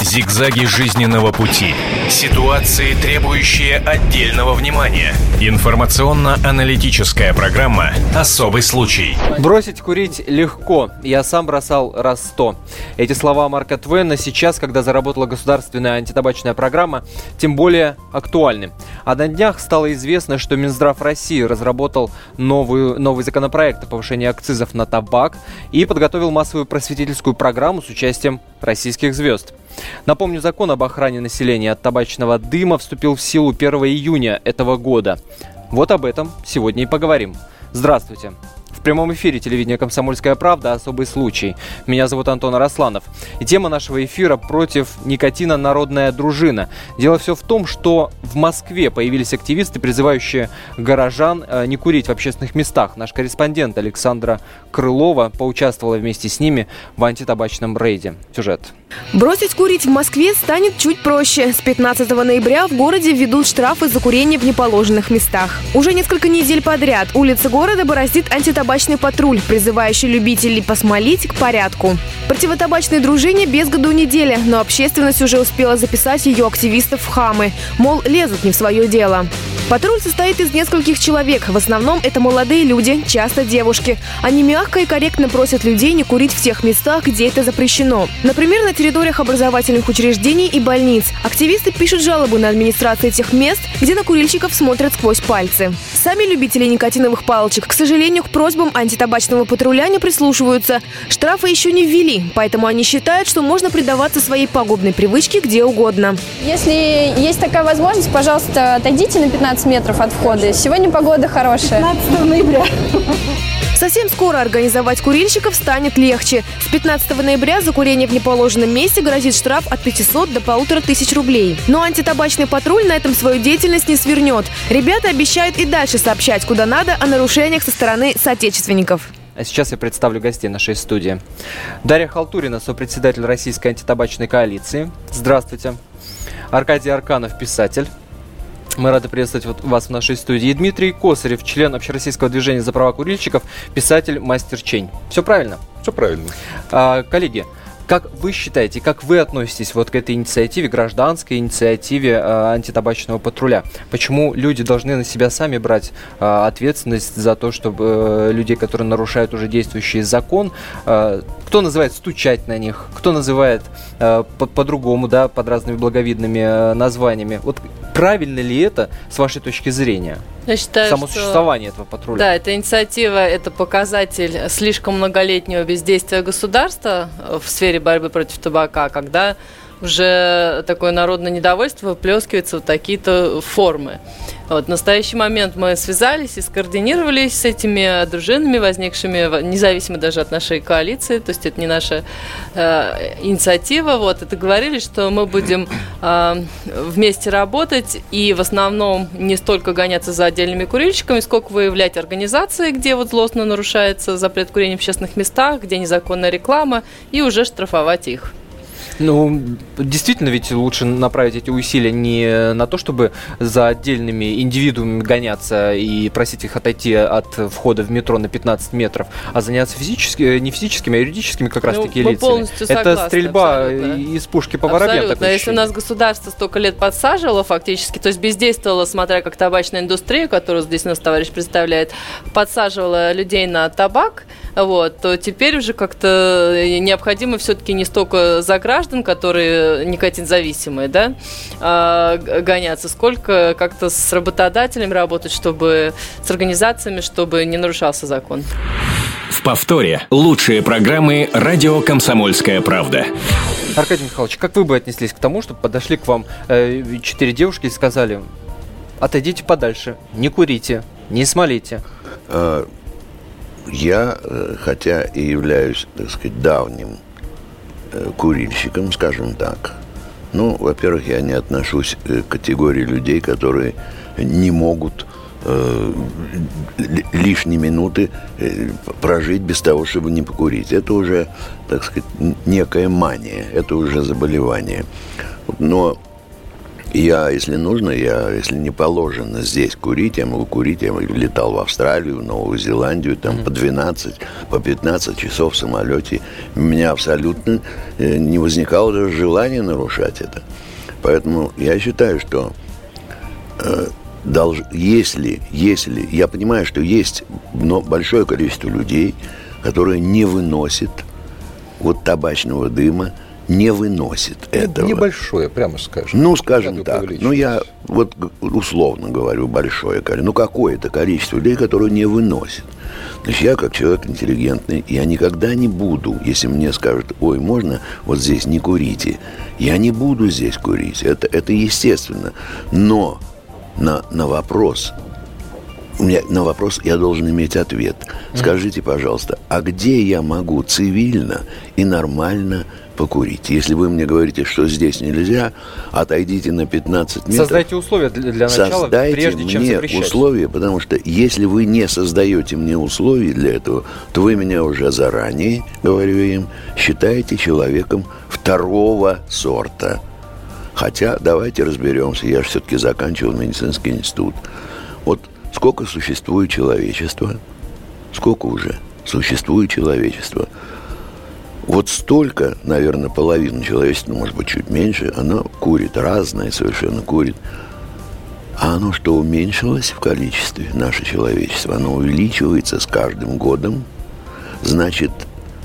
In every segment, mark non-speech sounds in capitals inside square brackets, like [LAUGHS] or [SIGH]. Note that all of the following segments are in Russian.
Зигзаги жизненного пути. Ситуации, требующие отдельного внимания. Информационно-аналитическая программа «Особый случай». Бросить курить легко. Я сам бросал раз сто. Эти слова Марка Твена сейчас, когда заработала государственная антитабачная программа, тем более актуальны. А на днях стало известно, что Минздрав России разработал новую, новый законопроект о повышении акцизов на табак и подготовил массовую просветительскую программу с участием российских звезд. Напомню, закон об охране населения от табачного дыма вступил в силу 1 июня этого года. Вот об этом сегодня и поговорим. Здравствуйте. В прямом эфире телевидения «Комсомольская правда» особый случай. Меня зовут Антон Арасланов. И тема нашего эфира «Против никотина народная дружина». Дело все в том, что в Москве появились активисты, призывающие горожан э, не курить в общественных местах. Наш корреспондент Александра Крылова поучаствовала вместе с ними в антитабачном рейде. Сюжет. Бросить курить в Москве станет чуть проще. С 15 ноября в городе введут штрафы за курение в неположенных местах. Уже несколько недель подряд улицы города бороздит антитабачный патруль, призывающий любителей посмолить к порядку. Противотабачной дружине без году неделя, но общественность уже успела записать ее активистов в хамы. Мол, лезут не в свое дело. Патруль состоит из нескольких человек. В основном это молодые люди, часто девушки. Они мягко и корректно просят людей не курить в тех местах, где это запрещено. Например, на территориях образовательных учреждений и больниц. Активисты пишут жалобы на администрации тех мест, где на курильщиков смотрят сквозь пальцы. Сами любители никотиновых палочек, к сожалению, к просьбам антитабачного патруля не прислушиваются. Штрафы еще не ввели, поэтому они считают, что можно предаваться своей пагубной привычке где угодно. Если есть такая возможность, пожалуйста, отойдите на 15 метров от входа. Сегодня погода хорошая. 15 ноября. Совсем скоро организовать курильщиков станет легче. С 15 ноября за курение в неположенном месте грозит штраф от 500 до полутора тысяч рублей. Но антитабачный патруль на этом свою деятельность не свернет. Ребята обещают и дальше сообщать куда надо о нарушениях со стороны соотечественников. А сейчас я представлю гостей нашей студии. Дарья Халтурина, сопредседатель Российской антитабачной коалиции. Здравствуйте. Аркадий Арканов, писатель. Мы рады приветствовать вот вас в нашей студии. И Дмитрий Косарев, член Общероссийского движения за права курильщиков, писатель, мастер чень. Все правильно? Все правильно. А, коллеги, как вы считаете, как вы относитесь вот к этой инициативе, гражданской инициативе э, антитабачного патруля? Почему люди должны на себя сами брать э, ответственность за то, чтобы э, людей, которые нарушают уже действующий закон, э, кто называет стучать на них, кто называет э, по- по-другому, да, под разными благовидными э, названиями? Вот правильно ли это с вашей точки зрения? Я считаю, Само что... существование этого патруля? Да, эта инициатива – это показатель слишком многолетнего бездействия государства в сфере борьбы против табака, когда уже такое народное недовольство выплескивается в такие-то формы. Вот, в настоящий момент мы связались и скоординировались с этими дружинами, возникшими независимо даже от нашей коалиции, то есть это не наша э, инициатива, вот, это говорили, что мы будем э, вместе работать и в основном не столько гоняться за отдельными курильщиками, сколько выявлять организации, где вот злостно нарушается запрет курения в общественных местах, где незаконная реклама, и уже штрафовать их. Ну, действительно, ведь лучше направить эти усилия не на то, чтобы за отдельными индивидуумами гоняться и просить их отойти от входа в метро на 15 метров, а заняться физически, не физическими, а юридическими как Ну, раз-таки мы лицами. Это согласны, стрельба абсолютно. из пушки по воробьям. Абсолютно. Если у нас государство столько лет подсаживало фактически, то есть бездействовало, смотря как табачная индустрия, которую здесь нас товарищ представляет, подсаживала людей на табак, вот, то теперь уже как-то необходимо все-таки не столько за граждан, которые никотин-зависимые, да, а, гоняться, сколько как-то с работодателями работать, чтобы с организациями, чтобы не нарушался закон. В повторе лучшие программы «Радио Комсомольская правда». Аркадий Михайлович, как вы бы отнеслись к тому, чтобы подошли к вам э, четыре девушки и сказали, отойдите подальше, не курите, не смолите. Я, э, хотя и являюсь, так сказать, давним э, курильщиком, скажем так, ну, во-первых, я не отношусь э, к категории людей, которые не могут э, ли- лишние минуты прожить без того, чтобы не покурить. Это уже, так сказать, некая мания, это уже заболевание. Но Я, если нужно, я, если не положено здесь курить, я могу курить. Я летал в Австралию, в Новую Зеландию, там mm-hmm. по 12, по 15 часов в самолете. У меня абсолютно э, не возникало даже желания нарушать это. Поэтому я считаю, что э, долж, если, если, я понимаю, что есть но большое количество людей, которые не выносят вот табачного дыма, не выносит ну, этого. Небольшое, прямо скажем. Ну, скажем так. Ну, я вот условно говорю большое количество. Ну, какое-то количество людей, которые не выносят. Значит, я как человек интеллигентный, я никогда не буду, если мне скажут, ой, можно вот здесь не курите, я не буду здесь курить. Это, это естественно. Но на, на вопрос, у меня на вопрос я должен иметь ответ. Скажите, пожалуйста, а где я могу цивильно и нормально покурить. Если вы мне говорите, что здесь нельзя, отойдите на 15 метров. Создайте условия для, для начала, Создайте прежде чем мне запрещать. условия, потому что если вы не создаете мне условий для этого, то вы меня уже заранее, говорю им, считаете человеком второго сорта. Хотя давайте разберемся, я же все-таки заканчивал медицинский институт. Вот сколько существует человечество, сколько уже существует человечество – вот столько, наверное, половина человечества, может быть, чуть меньше, оно курит, разное совершенно курит. А оно что, уменьшилось в количестве, наше человечество? Оно увеличивается с каждым годом. Значит,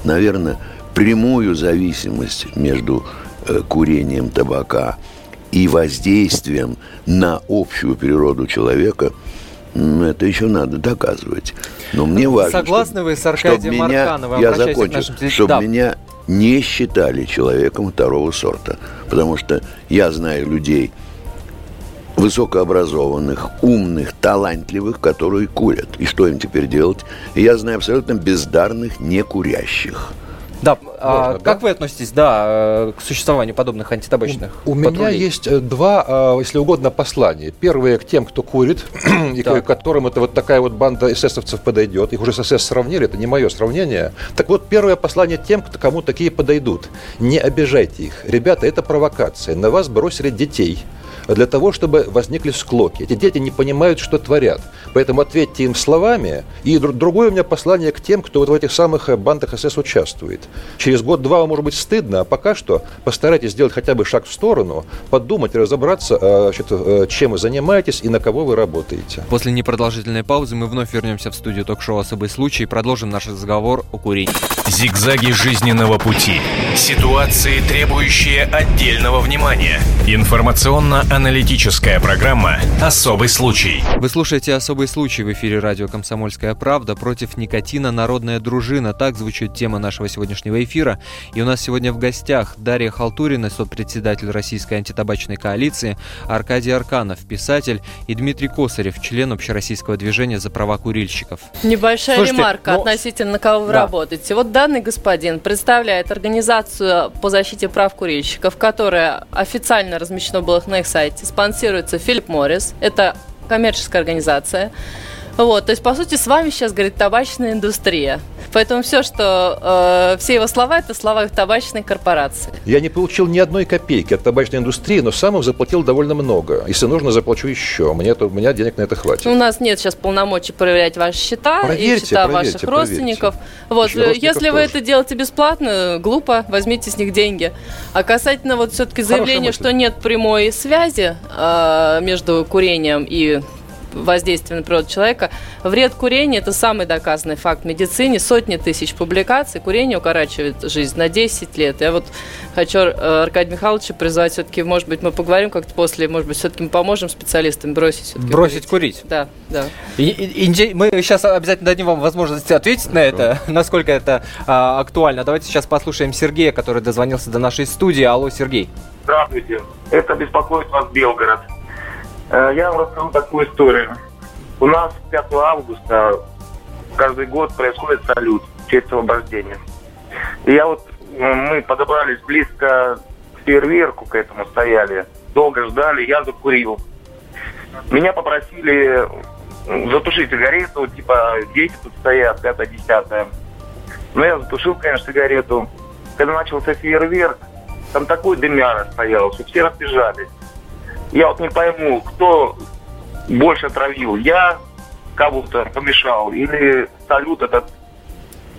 наверное, прямую зависимость между э, курением табака и воздействием на общую природу человека, это еще надо доказывать. Но мне важно, Согласны чтобы, вы с Аркадием Маркановым? Я закончу. Чтобы да. меня не считали человеком второго сорта. Потому что я знаю людей высокообразованных, умных, талантливых, которые курят. И что им теперь делать? И я знаю абсолютно бездарных, некурящих. Да, а Можно, как да? вы относитесь, да, э, к существованию подобных антитабачных У, у меня есть э, два, э, если угодно, послания. Первое к тем, кто курит, [CLEARS THROAT] и к которым это вот такая вот банда эсэсовцев подойдет. Их уже с СС сравнили, это не мое сравнение. Так вот, первое послание тем, кому такие подойдут. Не обижайте их. Ребята, это провокация. На вас бросили детей для того, чтобы возникли склоки. Эти дети не понимают, что творят. Поэтому ответьте им словами. И другое у меня послание к тем, кто вот в этих самых э, бандах СС участвует. Через год-два вам может быть стыдно, а пока что постарайтесь сделать хотя бы шаг в сторону, подумать, разобраться, э, значит, э, чем вы занимаетесь и на кого вы работаете. После непродолжительной паузы мы вновь вернемся в студию ток-шоу «Особый случай» и продолжим наш разговор о курении. Зигзаги жизненного пути. Ситуации, требующие отдельного внимания. Информационно-аналитическая программа «Особый случай». Вы слушаете «Особый случай» в эфире радио «Комсомольская правда». Против никотина народная дружина. Так звучит тема нашего сегодняшнего эфира. И у нас сегодня в гостях Дарья Халтурина, председатель Российской антитабачной коалиции, Аркадий Арканов, писатель, и Дмитрий Косарев, член общероссийского движения за права курильщиков. Небольшая Слушайте, ремарка ну, относительно кого вы да. работаете. Вот данный господин представляет организацию по защите прав курильщиков, которая официально размещена была на их сайте, спонсируется Филипп Моррис. Это коммерческая организация. Вот, то есть, по сути, с вами сейчас, говорит, табачная индустрия. Поэтому все, что э, все его слова, это слова табачной корпорации. Я не получил ни одной копейки от табачной индустрии, но сам им заплатил довольно много. Если нужно, заплачу еще. Мне, то, у меня денег на это хватит. У нас нет сейчас полномочий проверять ваши счета проверьте, и счета проверьте, ваших проверьте. родственников. Вот, если вы это делаете бесплатно, глупо, возьмите с них деньги. А касательно вот все-таки заявления, что нет прямой связи э, между курением и воздействие на природу человека. Вред курения – это самый доказанный факт в медицине. Сотни тысяч публикаций. Курение укорачивает жизнь на 10 лет. Я вот хочу э, Аркадия Михайловича призвать все-таки, может быть, мы поговорим как-то после, может быть, все-таки мы поможем специалистам бросить Бросить курить? курить. Да, да. И, и, мы сейчас обязательно дадим вам возможность ответить на это, [LAUGHS] насколько это а, актуально. Давайте сейчас послушаем Сергея, который дозвонился до нашей студии. Алло, Сергей. Здравствуйте. Это беспокоит вас Белгород. Э, я вам расскажу такую историю. У нас 5 августа каждый год происходит салют в честь освобождения. И я вот, э, мы подобрались близко к фейерверку, к этому стояли, долго ждали, я закурил. Меня попросили затушить сигарету, типа дети тут стоят, пятое-десятое. Но я затушил, конечно, сигарету. Когда начался фейерверк, там такой дымяра стоял, что все разбежались. Я вот не пойму, кто больше травил, я кого-то помешал или салют этот.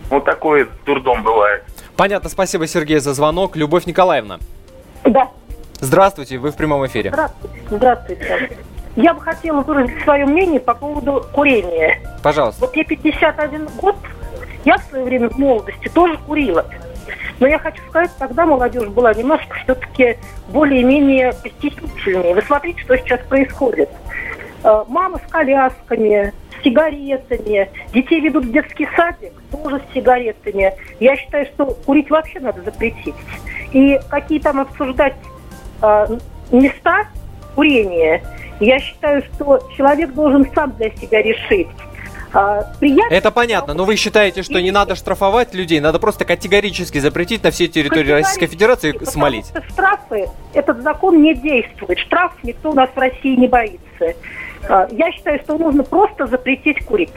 Вот такой дурдом бывает. Понятно, спасибо, Сергей, за звонок. Любовь Николаевна. Да. Здравствуйте, вы в прямом эфире. Здравствуйте. Здравствуйте. Я бы хотела выразить свое мнение по поводу курения. Пожалуйста. Вот я 51 год, я в свое время в молодости тоже курила. Но я хочу сказать, тогда молодежь была немножко все-таки более-менее стеснительнее. Вы смотрите, что сейчас происходит. Э, мамы с колясками, с сигаретами. Детей ведут в детский садик, тоже с сигаретами. Я считаю, что курить вообще надо запретить. И какие там обсуждать э, места курения, я считаю, что человек должен сам для себя решить. А, приятно. Это понятно, но вы считаете, что не надо штрафовать людей, надо просто категорически запретить на всей территории Российской Федерации смолить? Потому что штрафы, этот закон не действует. Штраф никто у нас в России не боится. А, я считаю, что нужно просто запретить курить.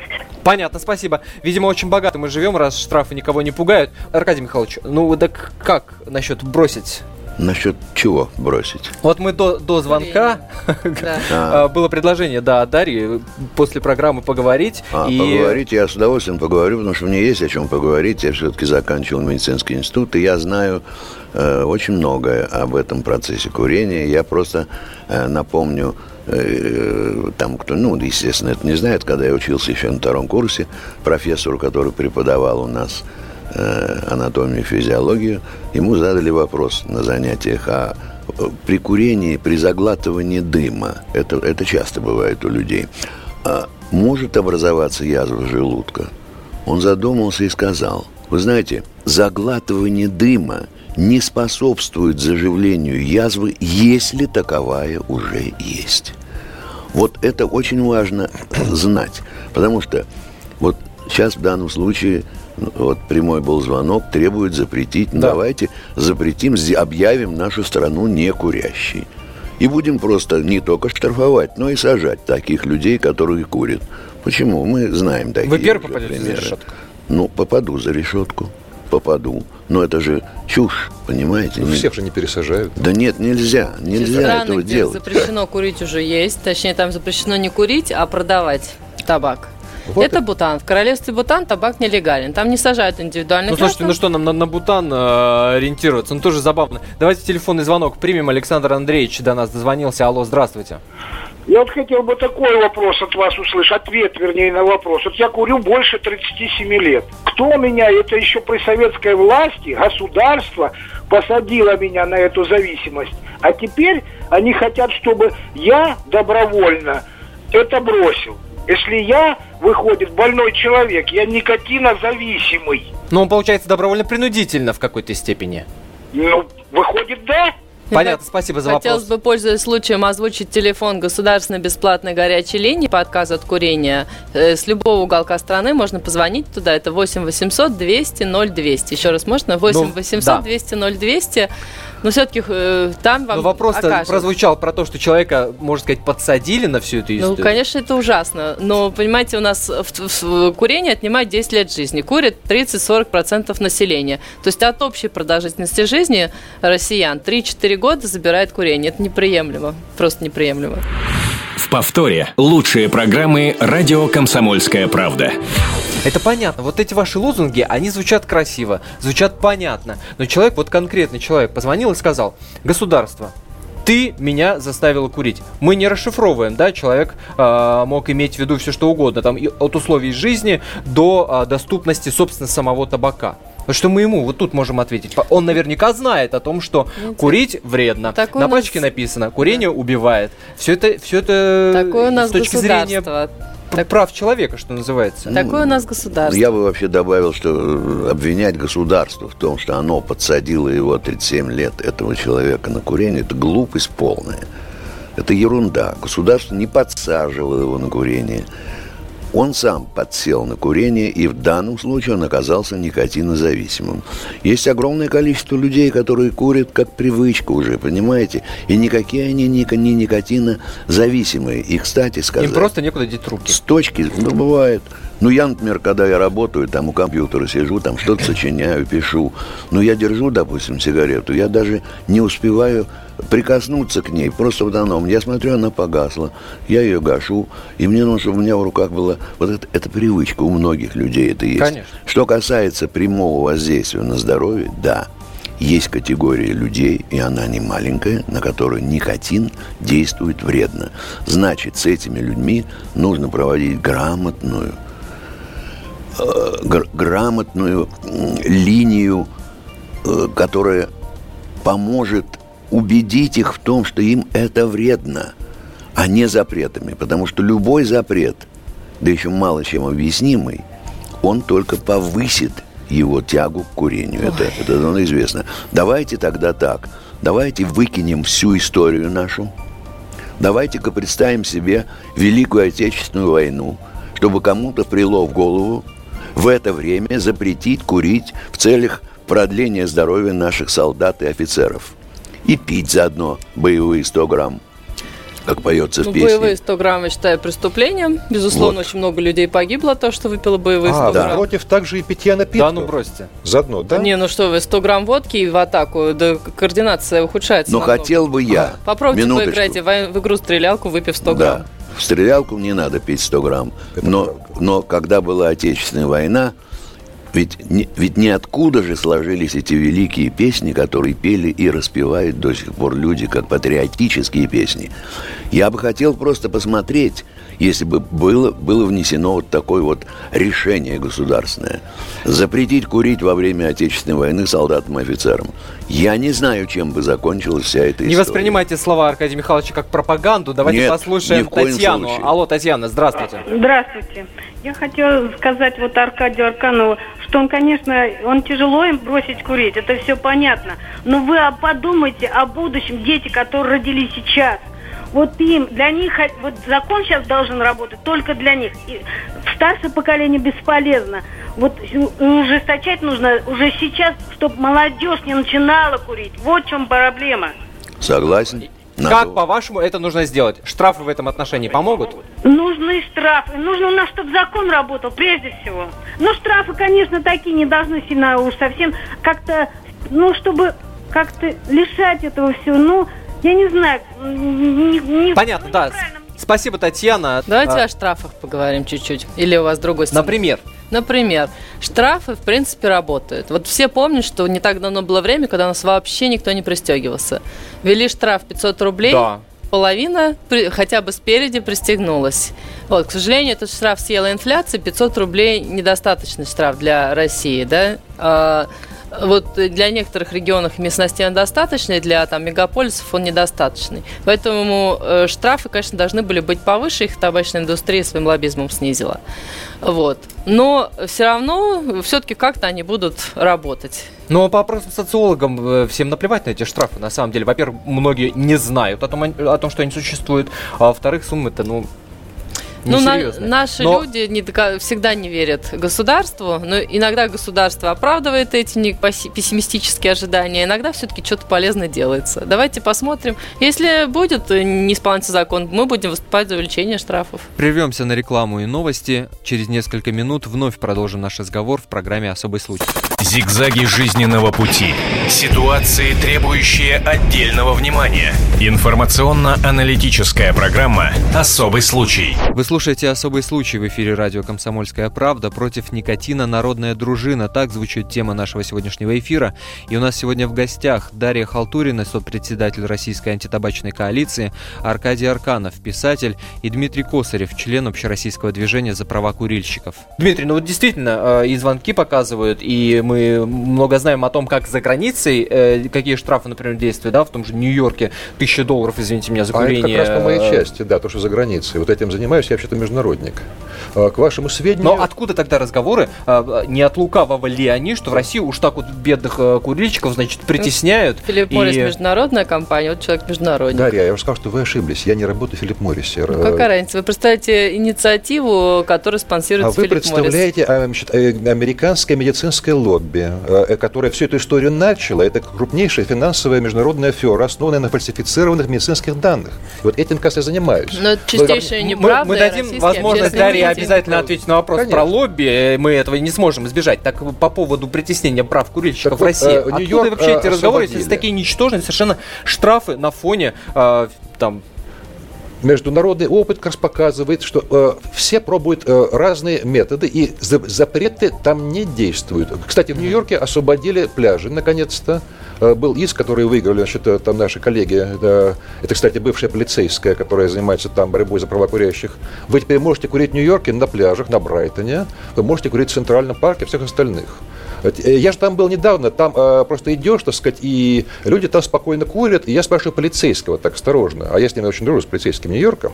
Понятно, спасибо. Видимо, очень богато мы живем, раз штрафы никого не пугают. Аркадий Михайлович, ну так как насчет бросить Насчет чего бросить? Вот мы до, до звонка [LAUGHS] а. было предложение, да, Дарьи после программы поговорить. А, и... Поговорить я с удовольствием поговорю, потому что мне есть о чем поговорить. Я все-таки заканчивал медицинский институт, и я знаю э, очень многое об этом процессе курения. Я просто э, напомню э, там кто, ну, естественно, это не знает, когда я учился еще на втором курсе, профессору, который преподавал у нас анатомию, физиологию, ему задали вопрос на занятиях, а э, при курении, при заглатывании дыма, это, это часто бывает у людей, а может образоваться язва желудка? Он задумался и сказал, вы знаете, заглатывание дыма не способствует заживлению язвы, если таковая уже есть. Вот это очень важно [CLEARS THROAT] знать, потому что вот сейчас в данном случае вот прямой был звонок, требует запретить. Да. Давайте запретим, объявим нашу страну некурящей. И будем просто не только штрафовать, но и сажать таких людей, которые курят. Почему? Мы знаем такие Вы первый попадете примеры. за решетку? Ну, попаду за решетку. Попаду. Но это же чушь, понимаете? Ну, всех же не пересажают. Да нет, нельзя. Нельзя страны, этого где делать. запрещено курить уже есть. Точнее, там запрещено не курить, а продавать табак. Вот это, это Бутан. В королевстве Бутан табак нелегален. Там не сажают индивидуальных Ну, слушайте, ну что, нам на, на Бутан э, ориентироваться? Ну, тоже забавно. Давайте телефонный звонок примем. Александр Андреевич до нас дозвонился. Алло, здравствуйте. Я вот хотел бы такой вопрос от вас услышать, ответ, вернее, на вопрос. Вот я курю больше 37 лет. Кто меня, это еще при советской власти, государство посадило меня на эту зависимость. А теперь они хотят, чтобы я добровольно это бросил. Если я, выходит, больной человек, я никотинозависимый. Ну, он, получается, добровольно-принудительно в какой-то степени. Ну, выходит, да. Понятно, спасибо за вопрос. Хотелось бы, пользуясь случаем, озвучить телефон государственной бесплатной горячей линии по отказу от курения. Э, с любого уголка страны можно позвонить туда. Это 8 800 200 0200. Еще раз можно? 8 800 200 0200. Но все-таки э, там вам Но вопрос прозвучал про то, что человека, можно сказать, подсадили на всю эту ну, историю. Ну, конечно, это ужасно. Но, понимаете, у нас в, в, в курение отнимает 10 лет жизни. Курит 30-40% населения. То есть от общей продолжительности жизни россиян 3-4 года забирает курение. Это неприемлемо. Просто неприемлемо. В повторе лучшие программы «Радио Комсомольская правда». Это понятно. Вот эти ваши лозунги, они звучат красиво, звучат понятно. Но человек, вот конкретный человек, позвонил и сказал, государство, ты меня заставила курить. Мы не расшифровываем, да, человек э, мог иметь в виду все что угодно, там от условий жизни до э, доступности, собственно, самого табака. Что мы ему вот тут можем ответить? Он наверняка знает о том, что курить вредно. Такое На пачке нас... написано, курение да. убивает. Все это, все это Такое у нас с точки зрения так, прав человека, что называется. Такое у нас государство. Я бы вообще добавил, что э, обвинять государство в том, что оно подсадило его 37 лет, этого человека на курение, это глупость полная. Это ерунда. Государство не подсаживало его на курение. Он сам подсел на курение, и в данном случае он оказался никотинозависимым. Есть огромное количество людей, которые курят как привычка уже, понимаете? И никакие они не, не никотинозависимые. И, кстати сказать... Им просто некуда деть трубки. С точки, ну, бывает. Ну, я, например, когда я работаю, там у компьютера сижу, там что-то сочиняю, пишу. Но я держу, допустим, сигарету, я даже не успеваю прикоснуться к ней, просто в данном. Я смотрю, она погасла, я ее гашу, и мне нужно, чтобы у меня в руках было... Вот это, это привычка, у многих людей это есть. Конечно. Что касается прямого воздействия на здоровье, да, есть категория людей, и она не маленькая, на которую никотин действует вредно. Значит, с этими людьми нужно проводить грамотную, э, гр- грамотную линию, э, которая поможет убедить их в том, что им это вредно, а не запретами. Потому что любой запрет, да еще мало чем объяснимый, он только повысит его тягу к курению. Это, это давно известно. Давайте тогда так. Давайте выкинем всю историю нашу. Давайте-ка представим себе Великую Отечественную войну, чтобы кому-то прило в голову в это время запретить курить в целях продления здоровья наших солдат и офицеров. И пить заодно боевые 100 грамм как поется ну, в песне. Боевые 100 грамм я считаю преступлением. Безусловно, Вот. очень много людей погибло от того, что выпило боевые 100 А, грамм. против также и питья напитков. Да ну бросьте. Заодно, да? Не, ну что вы, 100 грамм водки в атаку, да координация ухудшается. Но намного. хотел бы я. Попробуйте минуточку. поиграйте в, в игру-стрелялку, выпив 100 Да. грамм. В стрелялку не надо пить 100 грамм. Это Но, правда. но когда была Отечественная война, ведь, не, ведь ниоткуда же сложились эти великие песни, которые пели и распевают до сих пор люди, как патриотические песни. Я бы хотел просто посмотреть, если бы было, было внесено вот такое вот решение государственное. Запретить курить во время Отечественной войны солдатам и офицерам. Я не знаю, чем бы закончилась вся эта история. Не воспринимайте слова Аркадия Михайловича как пропаганду. Давайте Нет, послушаем ни в коем Татьяну. случае. Алло, Татьяна, здравствуйте. Здравствуйте. Я хотела сказать вот Аркадию Арканову, что он, конечно, он тяжело им бросить курить, это все понятно. Но вы подумайте о будущем, дети, которые родились сейчас. Вот им, для них, вот закон сейчас должен работать только для них. И старшее поколение бесполезно. Вот ужесточать нужно уже сейчас, чтобы молодежь не начинала курить. Вот в чем проблема. Согласен? Надо- Как, по-вашему, это нужно сделать? Штрафы в этом отношении помогут? Нужны штрафы. Нужно у нас, чтобы закон работал, прежде всего. Ну, штрафы, конечно, такие не должны сильно уж совсем как-то, ну, чтобы как-то лишать этого всего. Ну, я не знаю. Не, не- Понятно, да. Спасибо, Татьяна. Давайте А, о штрафах поговорим чуть-чуть. Или у вас другой сценарий? Например, Например, штрафы, в принципе, работают. Вот все помнят, что не так давно было время, когда у нас вообще никто не пристегивался. Ввели штраф 500 рублей, Да. половина при- хотя бы спереди пристегнулась. Вот, к сожалению, этот штраф съела инфляция, 500 рублей недостаточный штраф для России, да. А, вот для некоторых регионов местностей он достаточный, для там мегаполисов он недостаточный. Поэтому э, штрафы, конечно, должны были быть повыше, их табачная индустрия своим лоббизмом снизила. Вот. Но все равно, все-таки как-то они будут работать. но по опросам социологам э, всем наплевать на эти штрафы. На самом деле, во-первых, многие не знают о том, о том что они существуют, а во-вторых, суммы-то, ну, Ну, на- наши Но- люди не всегда не верят государству, но иногда государство оправдывает эти не- пессимистические ожидания, иногда все-таки что-то полезное делается. Давайте посмотрим. Если будет э, не исполняться закон, мы будем выступать за увеличение штрафов. Прервемся на рекламу и новости. Через несколько минут вновь продолжим наш разговор в программе «Особый случай». Зигзаги жизненного пути. Ситуации, требующие отдельного внимания. Информационно-аналитическая программа «Особый случай». Вы слушаете «Особый случай» в эфире радио «Комсомольская правда». Против никотина народная дружина. Так звучит тема нашего сегодняшнего эфира. И у нас сегодня в гостях Дарья Халтурина, сопредседатель Российской антитабачной коалиции, Аркадий Арканов, писатель, и Дмитрий Косарев, член общероссийского движения за права курильщиков. Дмитрий, ну вот действительно, э, и звонки показывают, и мы много знаем о том, как за границей, э, какие штрафы, например, действуют, да, в том же Нью-Йорке, тысяча долларов, извините меня, за А это курение. как раз по моей э, части, да, то, что за границей. Вот этим занимаюсь, я вообще-то международник. А, К вашему сведению... Но откуда тогда разговоры? а, Не от лукавого ли они, что в России уж так вот бедных э, курильщиков, значит, притесняют? Филипп Моррис и- международная компания, вот человек международник. Дарья, я вам скажу, что вы ошиблись. Я не работаю в Филипп Моррисе. Ну, какая разница? Вы представляете инициативу, которую А спонсирует вы Филипп Моррис. представляете а, значит, э, американское медицинское лобби. Лобби, э, которое всю эту историю начало, это крупнейшая финансовая международная афера, основанная на фальсифицированных медицинских данных. И вот этим, как я занимаюсь. Но это чистейшая неправда. Мы, мы дадим возможность Дарье обязательно ответить на вопрос Конечно. про лобби. Мы этого не сможем избежать. Так по поводу притеснения прав курильщиков так в России. Вот, э, Откуда вообще эти разговоры, если такие ничтожные совершенно штрафы на фоне э, там международный опыт как раз показывает, что э, все пробуют э, разные методы, и за, запреты там не действуют. Кстати, в Нью-Йорке освободили пляжи, наконец-то. Э, был иск, который выиграли, значит, э, там наши коллеги. Это, это, кстати, бывшая полицейская, которая занимается там борьбой за права курящих. Вы теперь можете курить в Нью-Йорке на пляжах, на Брайтоне. Вы можете курить в Центральном парке, всех остальных. Э, я же там был недавно, там э, просто идешь, так сказать, и люди там спокойно курят, и я спрашиваю полицейского так осторожно, а я с ними очень дружу, с полицейским Нью-Йорка,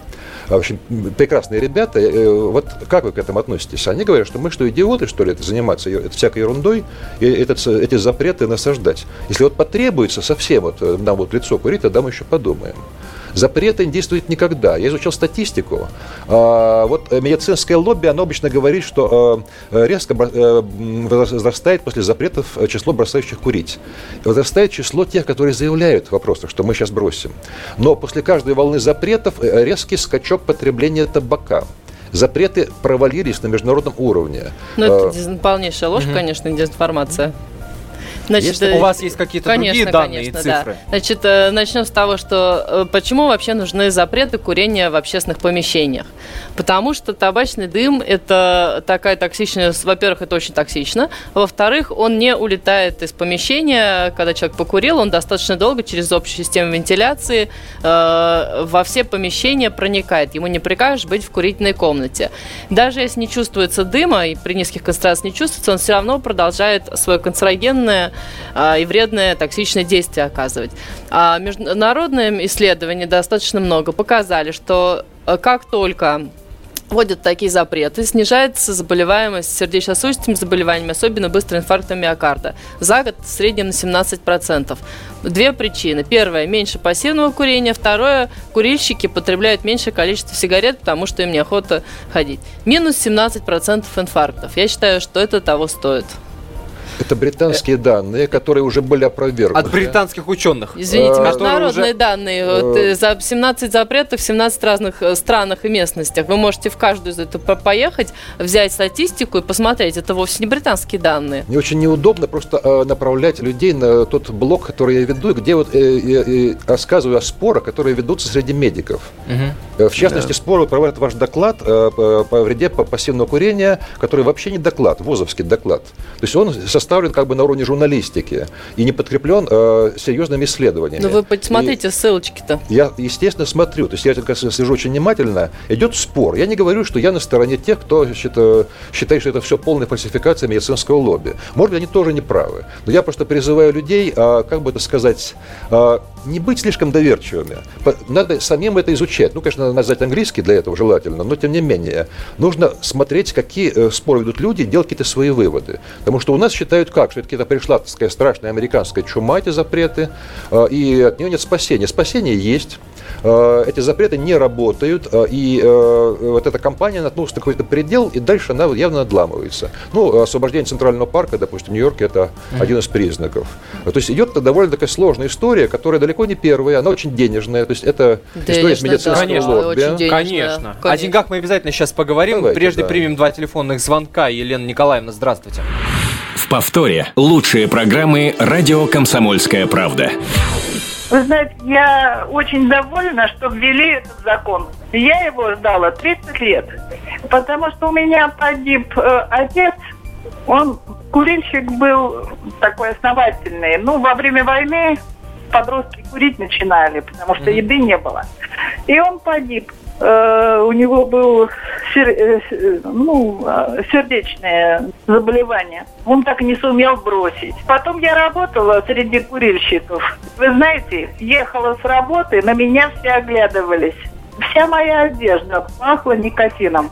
в общем, прекрасные ребята, э, вот как вы к этому относитесь? Они говорят, что мы что, идиоты, что ли, это заниматься это всякой ерундой, и этот, эти запреты насаждать. Если вот потребуется совсем вот нам вот лицо курить, тогда мы еще подумаем. Запреты не действуют никогда. Я изучил статистику. А, вот медицинское лобби, оно обычно говорит, что резко э, возрастает после запретов число бросающих курить. Возрастает число тех, которые заявляют вопросы, что мы сейчас бросим. Но после каждой волны запретов э, резкий скачок потребления табака запреты провалились на международном уровне. Ну, это полнейшая ложь, угу. конечно, дезинформация. Значит, Если у вас есть какие-то конечно, другие данные конечно, и цифры? Да. Значит, э, начнем с того, что э, почему вообще нужны запреты курения в общественных помещениях? Потому что табачный дым – это такая токсичная, во-первых, это очень токсично, во-вторых, он не улетает из помещения, когда человек покурил, он достаточно долго через общую систему вентиляции э, во все помещения проникает. Ему не прикажешь быть в курительной комнате. Даже если не чувствуется дыма, и при низких концентрациях не чувствуется, он все равно продолжает свое канцерогенное а, и вредное токсичное действие оказывать. А международные исследования достаточно много показали, что э, как только вводят такие запреты, снижается заболеваемость сердечно-сосудистыми заболеваниями, особенно быстрый инфаркт миокарда. За год в среднем на 17%. Две причины. Первое – меньше пассивного курения. Второе – курильщики потребляют меньшее количество сигарет, потому что им неохота ходить. Минус 17% инфарктов. Я считаю, что это того стоит. Это британские данные, которые уже были опровергнуты. От британских ученых. Извините, а, международные уже... данные. Вот, э, за 17 запретов в 17 разных э, странах и местностях. Вы можете в каждую из этих поехать, взять статистику и посмотреть. Это вовсе не британские данные. Мне очень неудобно просто э, направлять людей на тот блок, который я веду, где вот э, я рассказываю о спорах, которые ведутся среди медиков. Угу. В частности, да. споры проводят ваш доклад по, по вреде пассивного курения, который вообще не доклад, ВОЗовский доклад. То есть он со составлен как бы на уровне журналистики и не подкреплен э, серьезными исследованиями. Ну вы посмотрите ссылочки-то. Я, естественно, смотрю. То есть я только слежу очень внимательно. Идет спор. Я не говорю, что я на стороне тех, кто считает, считает что это все полная фальсификация медицинского лобби. Может быть, они тоже не правы. Но я просто призываю людей, а, как бы это сказать, а, не быть слишком доверчивыми. Надо самим это изучать. Ну, конечно, надо знать английский для этого желательно, но тем не менее. Нужно смотреть, какие э, споры ведут люди, делать какие-то свои выводы. Потому что у нас считают как, что это какая-то пришла такая страшная американская чума, эти запреты, э, и от нее нет спасения. Спасение есть. Э, эти запреты не работают, э, и э, вот эта компания наткнулась на какой-то предел, и дальше она явно надламывается. Ну, освобождение Центрального парка, допустим, в Нью-Йорке, это один из признаков. То есть идет довольно такая сложная история, которая далеко не первая, она очень денежная, то есть это история с медицинского конечно, лобби. Денежно, конечно. конечно. О деньгах мы обязательно сейчас поговорим. Давайте, Прежде да. примем два телефонных звонка. Елена Николаевна, здравствуйте. В повторе лучшие программы «Радио Комсомольская правда». Вы знаете, я очень довольна, что ввели этот закон. Я его ждала 30 лет, потому что у меня погиб э, отец, он курильщик был такой основательный. Ну, во время войны подростки курить начинали, потому что еды не было. И он погиб. Э, у него был сер, э, ну, э, сердечное заболевание. Он так и не сумел бросить. Потом я работала среди курильщиков. Вы знаете, ехала с работы, на меня все оглядывались. Вся моя одежда пахла никотином.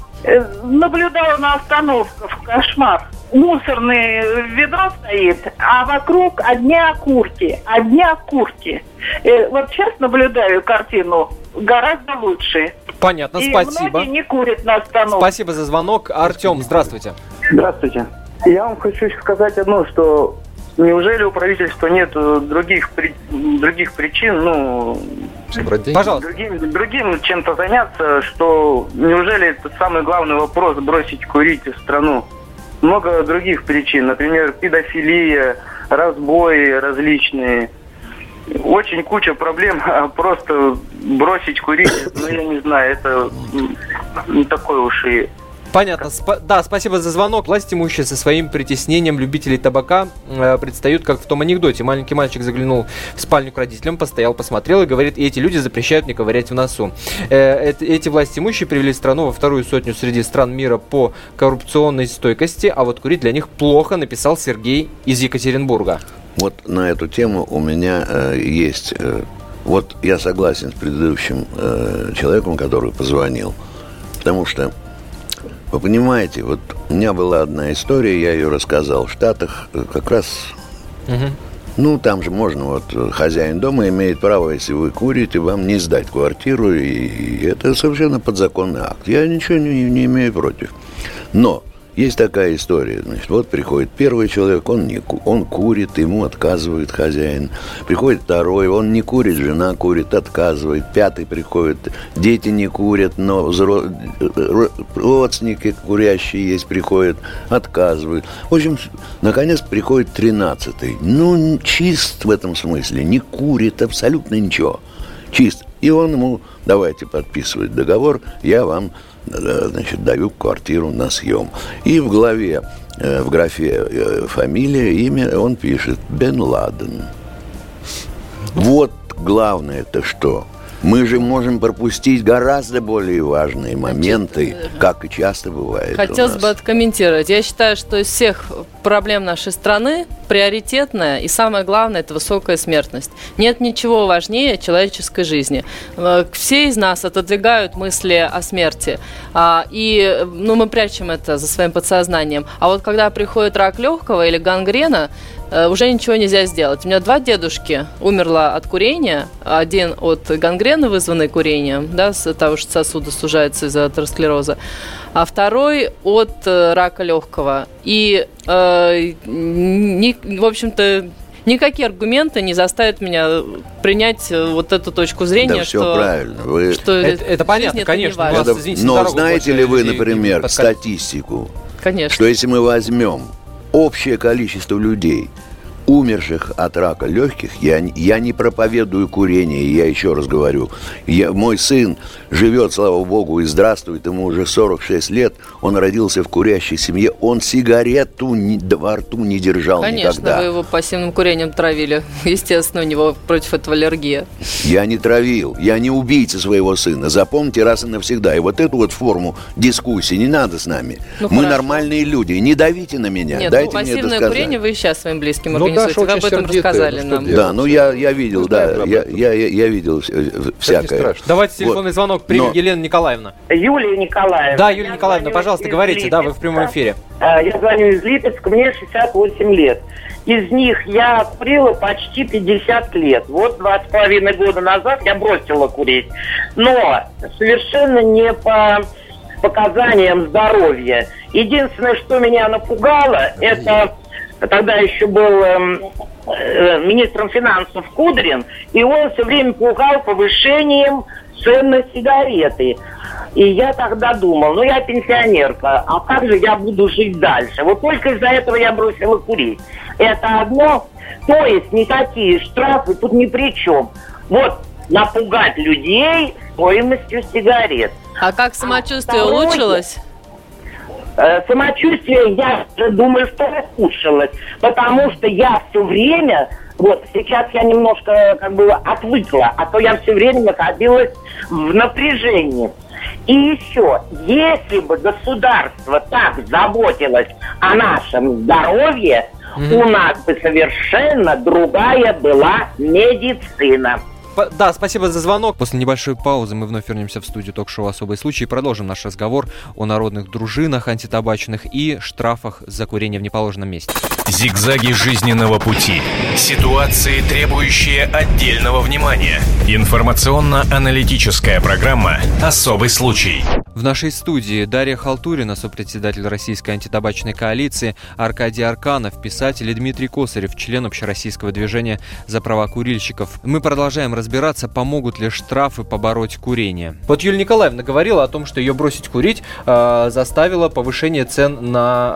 Наблюдала на остановках, кошмар мусорное ведро стоит, а вокруг одни окурки, одни окурки. Э, вот сейчас наблюдаю картину гораздо лучше. Понятно, И спасибо. не курят на остановке. Спасибо за звонок. Артем, здравствуйте. Здравствуйте. Я вам хочу сказать одно, что неужели у правительства нет других, других причин, ну, Пожалуйста. другим, другим чем-то заняться, что неужели это самый главный вопрос бросить курить в страну? Много других причин, например, педофилия, разбои различные. Очень куча проблем, а просто бросить курить, ну я не знаю, это не такой уж и Понятно. Спа- да, спасибо за звонок. Власть имущие со своим притеснением любителей табака э, предстают, как в том анекдоте. Маленький мальчик заглянул в спальню к родителям, постоял, посмотрел и говорит, эти люди запрещают мне ковырять в носу. Э, э, эти власти имущие привели страну во вторую сотню среди стран мира по коррупционной стойкости, а вот курить для них плохо, написал Сергей из Екатеринбурга. Вот на эту тему у меня э, есть... Э, вот я согласен с предыдущим э, человеком, который позвонил, потому что вы понимаете, вот у меня была одна история, я ее рассказал в Штатах, э, как раз, угу. ну, там же можно, вот, хозяин дома имеет право, если вы курите, вам не сдать квартиру, и, и это совершенно подзаконный акт. Я ничего не, не имею против. Но есть такая история, значит, вот приходит первый человек, он, не, он курит, ему отказывает хозяин. Приходит второй, он не курит, жена курит, отказывает. Пятый приходит, дети не курят, но взро... родственники курящие есть, приходят, отказывают. В общем, наконец приходит тринадцатый. Ну, чист в этом смысле, не курит абсолютно ничего. Чист. И он ему, давайте подписывать договор, я вам Э, значит, даю квартиру на съем. И в главе, э, в графе э, фамилия, имя он пишет Бен Ладен. Вот главное это что? Мы же можем пропустить гораздо более важные моменты, как и часто бывает. Хотелось бы откомментировать. Я считаю, что из всех проблем нашей страны приоритетная и самое главное – это высокая смертность. Нет ничего важнее человеческой жизни. Э, все из нас отодвигают мысли о смерти, а, и ну, мы прячем это за своим подсознанием. А вот когда приходит рак легкого или гангрена, Э, уже ничего нельзя сделать. У меня два дедушки умерло от курения. Один от гангрены, вызванной курением, да, с того, что сосуды сужаются из-за атеросклероза, а второй от э, рака легкого. И, э, не, в общем-то, никакие аргументы не заставят меня принять э, вот эту точку зрения, да, что, все правильно. Вы... что это, это понятно, конечно. Это, вас, извините, но знаете ли вы, например, статистику? Конечно. Что если мы возьмем общее количество людей, умерших от рака легких, я, я не проповедую курение, я еще раз говорю, я, мой сын живет, слава богу, и здравствует, ему уже 46 лет, он родился в курящей семье, он сигарету не, во рту не держал Конечно, никогда. вы его пассивным курением травили, [LAUGHS] естественно, у него против этого аллергия. Я не травил, я не убийца своего сына, запомните раз и навсегда. И вот эту вот форму дискуссии не надо с нами. Ну, Мы хорошо. нормальные люди, не давите на меня, Нет, дайте ну, мне пассивное курение вы сейчас своим близким ну, организуете, вы об этом рассказали ну, нам. Да, ну я, я видел, да, я, я, я, я видел всякое. Давайте телефонный вот. звонок примем. Но... Елена Николаевна. Юлия Николаевна. Да, Юлия Николаевна, пожалуйста, говорите. Да, вы в прямом эфире. А, я звоню из Липецка, мне 68 лет. Из них я курила почти 50 лет. Вот два с половиной года назад я бросила курить. Но совершенно не по показаниям здоровья. Единственное, что меня напугало, это тогда еще был эм, э, министром финансов Кудрин, и он все время пугал повышением цен на сигареты. И я тогда думал, ну я пенсионерка, а как же я буду жить дальше? Вот только из-за этого я бросила курить. Это одно, то есть никакие штрафы тут ни при чем. Вот напугать людей стоимостью сигарет. А как самочувствие а улучшилось? Э, самочувствие, я думаю, что ухудшилось, потому что я все время, вот сейчас я немножко как бы отвыкла, а то я все время находилась в напряжении. И еще, если бы государство так заботилось о нашем здоровье, mm-hmm. у нас бы совершенно другая была медицина. Да, спасибо за звонок. После небольшой паузы мы вновь вернемся в студию ток-шоу «Особый случай» и продолжим наш разговор о народных дружинах антитабачных и штрафах за курение в неположенном месте. Зигзаги жизненного пути. Ситуации, требующие отдельного внимания. Информационно-аналитическая программа «Особый случай». В нашей студии Дарья Халтурина, сопредседатель Российской антитабачной коалиции, Аркадий Арканов, писатель и Дмитрий Косарев, член общероссийского движения за права курильщиков. Мы продолжаем разбираться, помогут ли штрафы побороть курение. Вот Юлия Николаевна говорила о том, что ее бросить курить э, заставило повышение цен на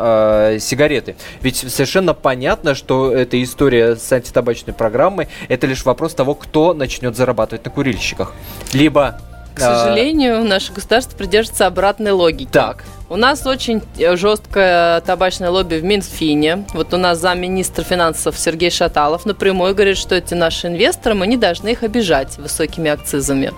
э, сигареты. Ведь совершенно понятно, что эта история с антитабачной программой это лишь вопрос того, кто начнет зарабатывать на курильщиках. Либо к сожалению, наше государство придерживается обратной логики. Так. У нас очень жесткое табачное лобби в Минфине. Вот у нас замминистра финансов Сергей Шаталов напрямую говорит, что эти наши инвесторы, мы не должны их обижать высокими акцизами.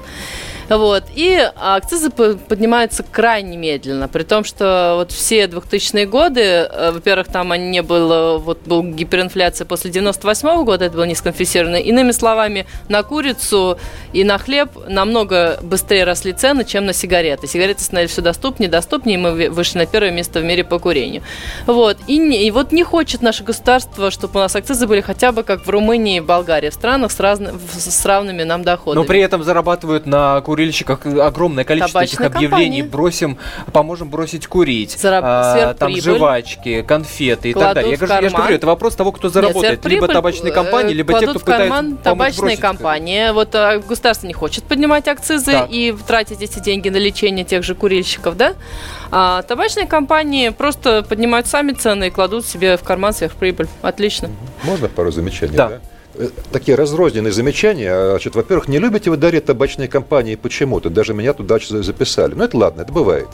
Вот. И акцизы поднимаются крайне медленно, при том, что вот все 2000-е годы, э, во-первых, там они не было, вот был гиперинфляция после 98 -го года, это было низконфиксировано. Иными словами, на курицу и на хлеб намного быстрее росли цены, чем на сигареты. Сигареты становились все доступнее, доступнее, и мы вышли на первое место в мире по курению. Вот. И, не, и вот не хочет наше государство, чтобы у нас акцизы были хотя бы как в Румынии и Болгарии, в странах с, разно, с равными нам доходами. Но при этом зарабатывают на курении курильщиках огромное количество Табачная этих объявлений. Компания. Бросим, поможем бросить курить. Зараб... А, там жвачки, конфеты и так далее. Я, я же говорю, это вопрос того, кто заработает. Нет, либо табачные компании, либо те, кто в карман пытается табачные компании. Вот а, государство не хочет поднимать акцизы так. и тратить эти деньги на лечение тех же курильщиков, да? А табачные компании просто поднимают сами цены и кладут себе в карман сверхприбыль. Отлично. Можно пару замечаний? Да. да? Э, такие разрозненные замечания. Значит, во-первых, не любите вы дарить табачные компании почему-то. Даже меня туда записали. Ну, это ладно, это бывает.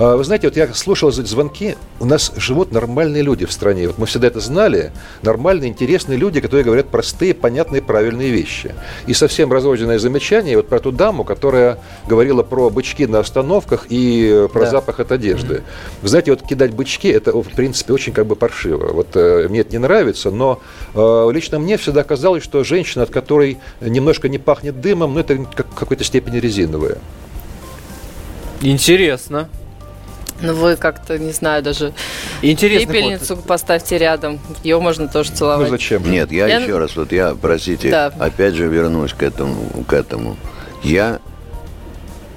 А, вы знаете, вот я слушал звонки, у нас живут нормальные люди в стране. Вот мы всегда это знали. Нормальные, интересные люди, которые говорят простые, понятные, правильные вещи. И совсем разрозненное замечание вот про ту даму, которая говорила про бычки на остановках и про да. запах от одежды. Вы знаете, вот кидать бычки, это, в принципе, очень как бы паршиво. Вот э, мне это не нравится, но э, лично мне всегда казалось, что женщина, от которой немножко не пахнет дымом, ну, это как, в какой-то степени резиновая. Интересно. Ну, вы как-то, не знаю, даже Интересный пепельницу ход. поставьте рядом. Ее можно тоже целовать. Ну, зачем? Нет, я, я еще раз, вот я, простите, да. опять же вернусь к этому, к этому. Я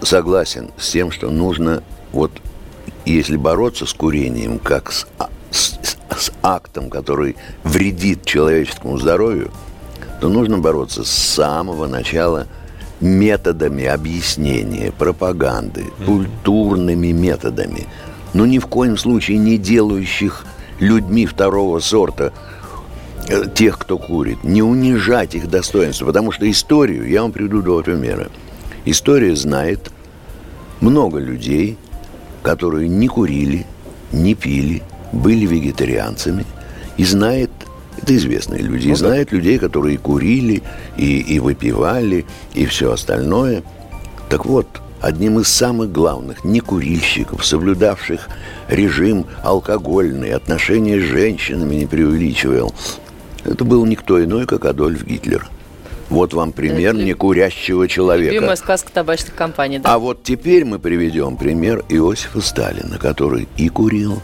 согласен с тем, что нужно, вот, если бороться с курением, как с, а, с, с актом, который вредит человеческому здоровью, то нужно бороться с самого начала – методами объяснения, пропаганды, культурными методами, но ни в коем случае не делающих людьми второго сорта э, тех, кто курит, не унижать их достоинство, потому что историю, я вам приведу два примера. История знает много людей, которые не курили, не пили, были вегетарианцами, и знает это известные люди. Ну, и знают да. людей, которые курили, и, и выпивали, и все остальное. Так вот, одним из самых главных некурильщиков, соблюдавших режим алкогольный, отношения с женщинами не преувеличивал, это был никто иной, как Адольф Гитлер. Вот вам пример это некурящего человека. Любимая сказка табачных компаний, да? А вот теперь мы приведем пример Иосифа Сталина, который и курил,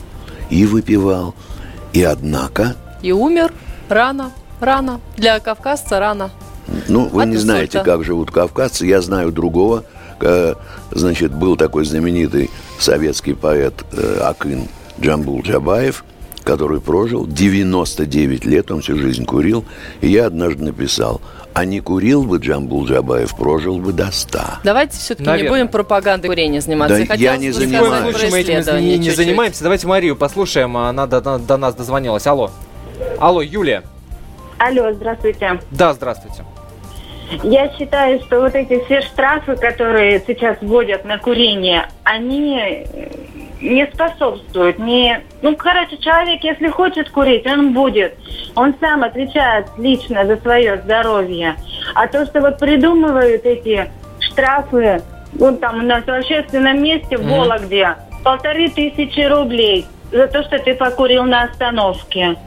и выпивал, и однако... И умер Рано, рано. Для кавказца рано. Ну, вы От не знаете, как живут кавказцы. Я знаю другого. Значит, был такой знаменитый советский поэт э, Акын Джамбул Джабаев, который прожил 99 лет, он всю жизнь курил. И я однажды написал, а не курил бы Джамбул Джабаев, прожил бы до 100. Давайте все-таки Наверное. не будем пропагандой курения заниматься. Да, я не занимаюсь. Мы этим не, не занимаемся. Давайте Марию послушаем, она до, до нас дозвонилась. Алло. Алло, Юлия. Алло, здравствуйте. Да, здравствуйте. Я считаю, что вот эти все штрафы, которые сейчас вводят на курение, они не способствуют. Не... Ну, короче, человек, если хочет курить, он будет. Он сам отвечает лично за свое здоровье. А то, что вот придумывают эти штрафы, вот там у нас в общественном месте в Вологде, полторы тысячи рублей за то, что ты покурил на остановке.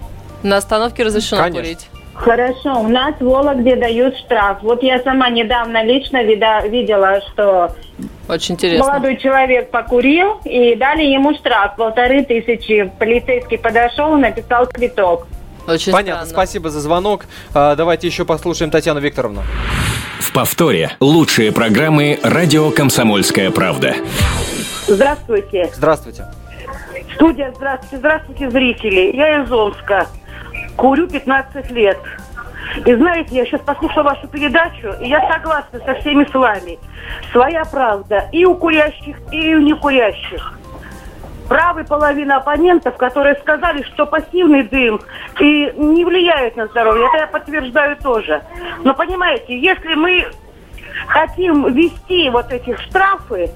На остановке разрешено Конечно. курить. Хорошо, у нас в Вологде дают штраф. Вот я сама недавно лично вида, видела, что Очень интересно. молодой человек покурил и дали ему штраф полторы тысячи. Полицейский подошел, написал квиток. Очень Понятно, странно. спасибо за звонок. А, давайте еще послушаем Татьяну Викторовну. В повторе лучшие программы «Радио Комсомольская правда». Здравствуйте. Здравствуйте. Студия, здравствуйте, здравствуйте, зрители. Я из Омска. Курю 15 лет. И знаете, я сейчас послушала вашу передачу, и я согласна со всеми с вами. Своя правда и у курящих, и у некурящих. Правы половина оппонентов, которые сказали, что пассивный дым и не влияет на здоровье. Это я подтверждаю тоже. Но понимаете, если мы хотим ввести вот эти штрафы,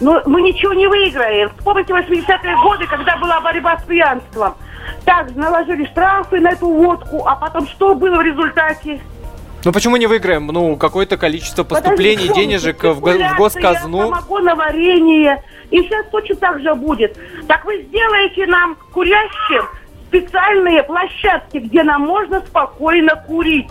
но мы ничего не выиграем. Вспомните 80-е годы, когда была борьба с пьянством. Так, наложили штрафы на эту водку, а потом что было в результате? Ну почему не выиграем? Ну, какое-то количество поступлений Подожди, денежек в, в госказну. Самогоноварение. И сейчас точно так же будет. Так вы сделаете нам, курящим, специальные площадки, где нам можно спокойно курить.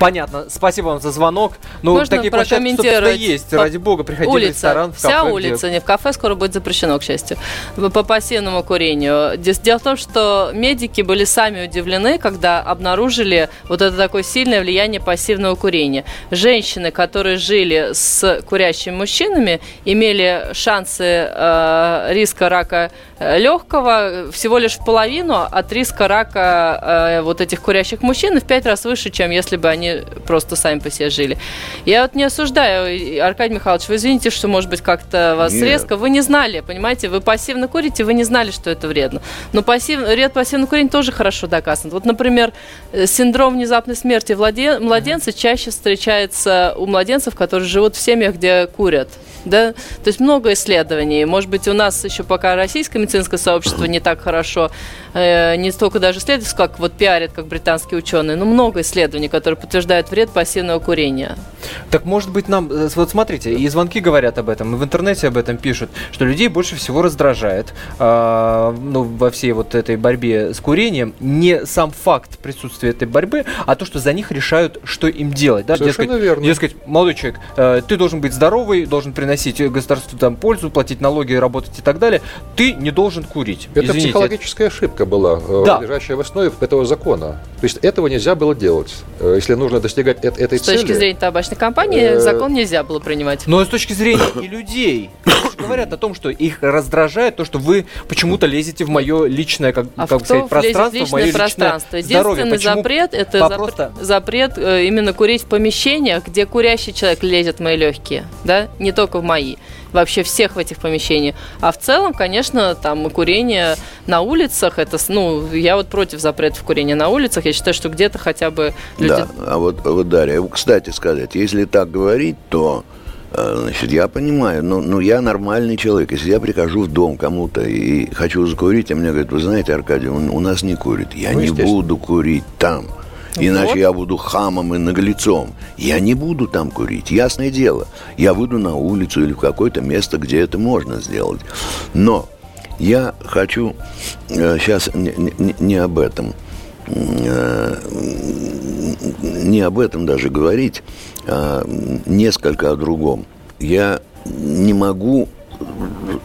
Понятно. Спасибо вам за звонок. Ну, Можно такие площадки, собственно, есть. Ради бога, приходите улица, в ресторан, в кафе. Вся улица, где... не в кафе, скоро будет запрещено, к счастью, по пассивному курению. Дело в том, что медики были сами удивлены, когда обнаружили вот это такое сильное влияние пассивного курения. Женщины, которые жили с курящими мужчинами, имели шансы э, риска рака легкого всего лишь в половину от риска рака э, вот этих курящих мужчин в пять раз выше, чем если бы они просто сами по себе жили. Я вот не осуждаю, Аркадий Михайлович, вы извините, что, может быть, как-то вас Нет. резко. Вы не знали, понимаете, вы пассивно курите, вы не знали, что это вредно. Но пассив, вред пассивного курения тоже хорошо доказан. Вот, например, э, синдром внезапной смерти младенца чаще встречается у младенцев, которые живут в семьях, где курят да, то есть много исследований. Может быть, у нас еще пока российское медицинское сообщество не так хорошо, э, не столько даже исследуется, как вот пиарят, как британские ученые, но много исследований, которые подтверждают вред пассивного курения. Так может быть нам, э, вот смотрите, и звонки говорят об этом, и в интернете об этом пишут, что людей больше всего раздражает э, ну, во всей вот этой борьбе с курением не сам факт присутствия этой борьбы, а то, что за них решают, что им делать. Да? Совершенно дескать, верно. Дескать, молодой человек, э, ты должен быть здоровый, должен приносить государству там пользу, платить налоги, работать и так далее, ты не должен курить. Это Извините. психологическая ошибка была, э, да. лежащая в основе этого закона. То есть этого нельзя было делать. Э, если нужно достигать этой цели... С точки зрения табачной компании э... закон нельзя было принимать. Но с точки зрения и людей. Говорят о том, что их раздражает то, что вы почему-то лезете в мое личное, как, а как сказать, пространство, в мое пространство. личное здоровье. Единственный запрет – это Вопрос запрет именно курить в помещениях, где курящий человек лезет в мои легкие. Да? Не только в мои, вообще всех в этих помещениях. А в целом, конечно, там курение на улицах, это, ну, я вот против запретов курения на улицах, я считаю, что где-то хотя бы люди... Да, а вот, вот Дарья, кстати сказать, если так говорить, то э, Значит, я понимаю, но, но я нормальный человек. Если я прихожу в дом кому-то и хочу закурить, а мне говорят, вы знаете, Аркадий, у нас не курит. Я ну, не буду курить там. Иначе вот. я буду хамом и наглецом. Я не буду там курить, ясное дело. Я выйду на улицу или в какое-то место, где это можно сделать. Но я хочу э, сейчас не, не, не об этом. Э, не об этом даже говорить, а несколько о другом. Я не могу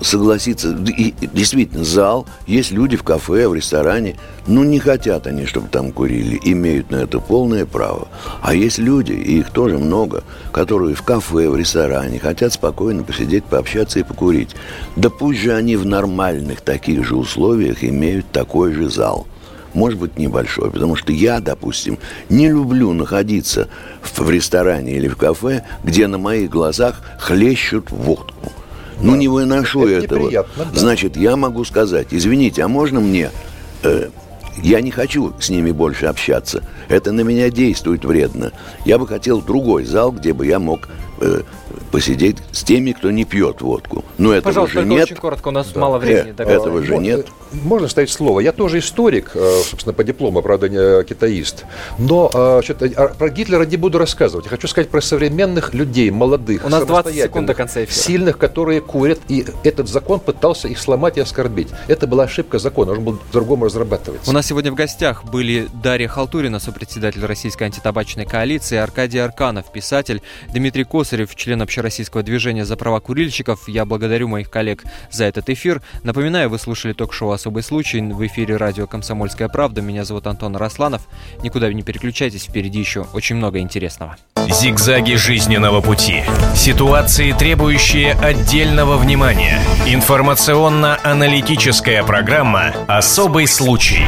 согласиться. И, действительно, зал, есть люди в кафе, в ресторане, ну, не хотят они, чтобы там курили, имеют на это полное право. А есть люди, и их тоже много, которые в кафе, в ресторане хотят спокойно посидеть, пообщаться и покурить. Да пусть же они в нормальных таких же условиях имеют такой же зал может быть, небольшой. Потому что я, допустим, не люблю находиться в, в ресторане или в кафе, где на моих глазах хлещут водку. Ну, да. не выношу это этого. Да. Значит, я могу сказать, извините, а можно мне... Э, я не хочу с ними больше общаться. Это на меня действует вредно. Я бы хотел другой зал, где бы я мог э, посидеть с теми, кто не пьет водку. Но этого Пожалуйста, же нет. очень коротко, у нас да. мало времени. Э, этого же нет. Можно ставить слово. Я тоже историк, э, собственно, по диплому, правда, не китаист. Но э, про Гитлера не буду рассказывать. Я хочу сказать про современных людей, молодых, У нас 20 секунд до конца эфира. Сильных, которые курят. И этот закон пытался их сломать и оскорбить. Это была ошибка закона. Он был по-другому разрабатываться. У нас сегодня в гостях были Дарья Халтурина, сопредседатель Российской антитабачной коалиции, Аркадий Арканов, писатель, Дмитрий Косарев, член общероссийского движения за права курильщиков. Я благодарю моих коллег за этот эфир. Напоминаю, вы слушали ток-шоу «Особый случай» в эфире радио «Комсомольская правда». Меня зовут Антон Росланов. Никуда не переключайтесь, впереди еще очень много интересного. Зигзаги жизненного пути. Ситуации, требующие отдельного внимания. Информационно-аналитическая программа «Особый случай».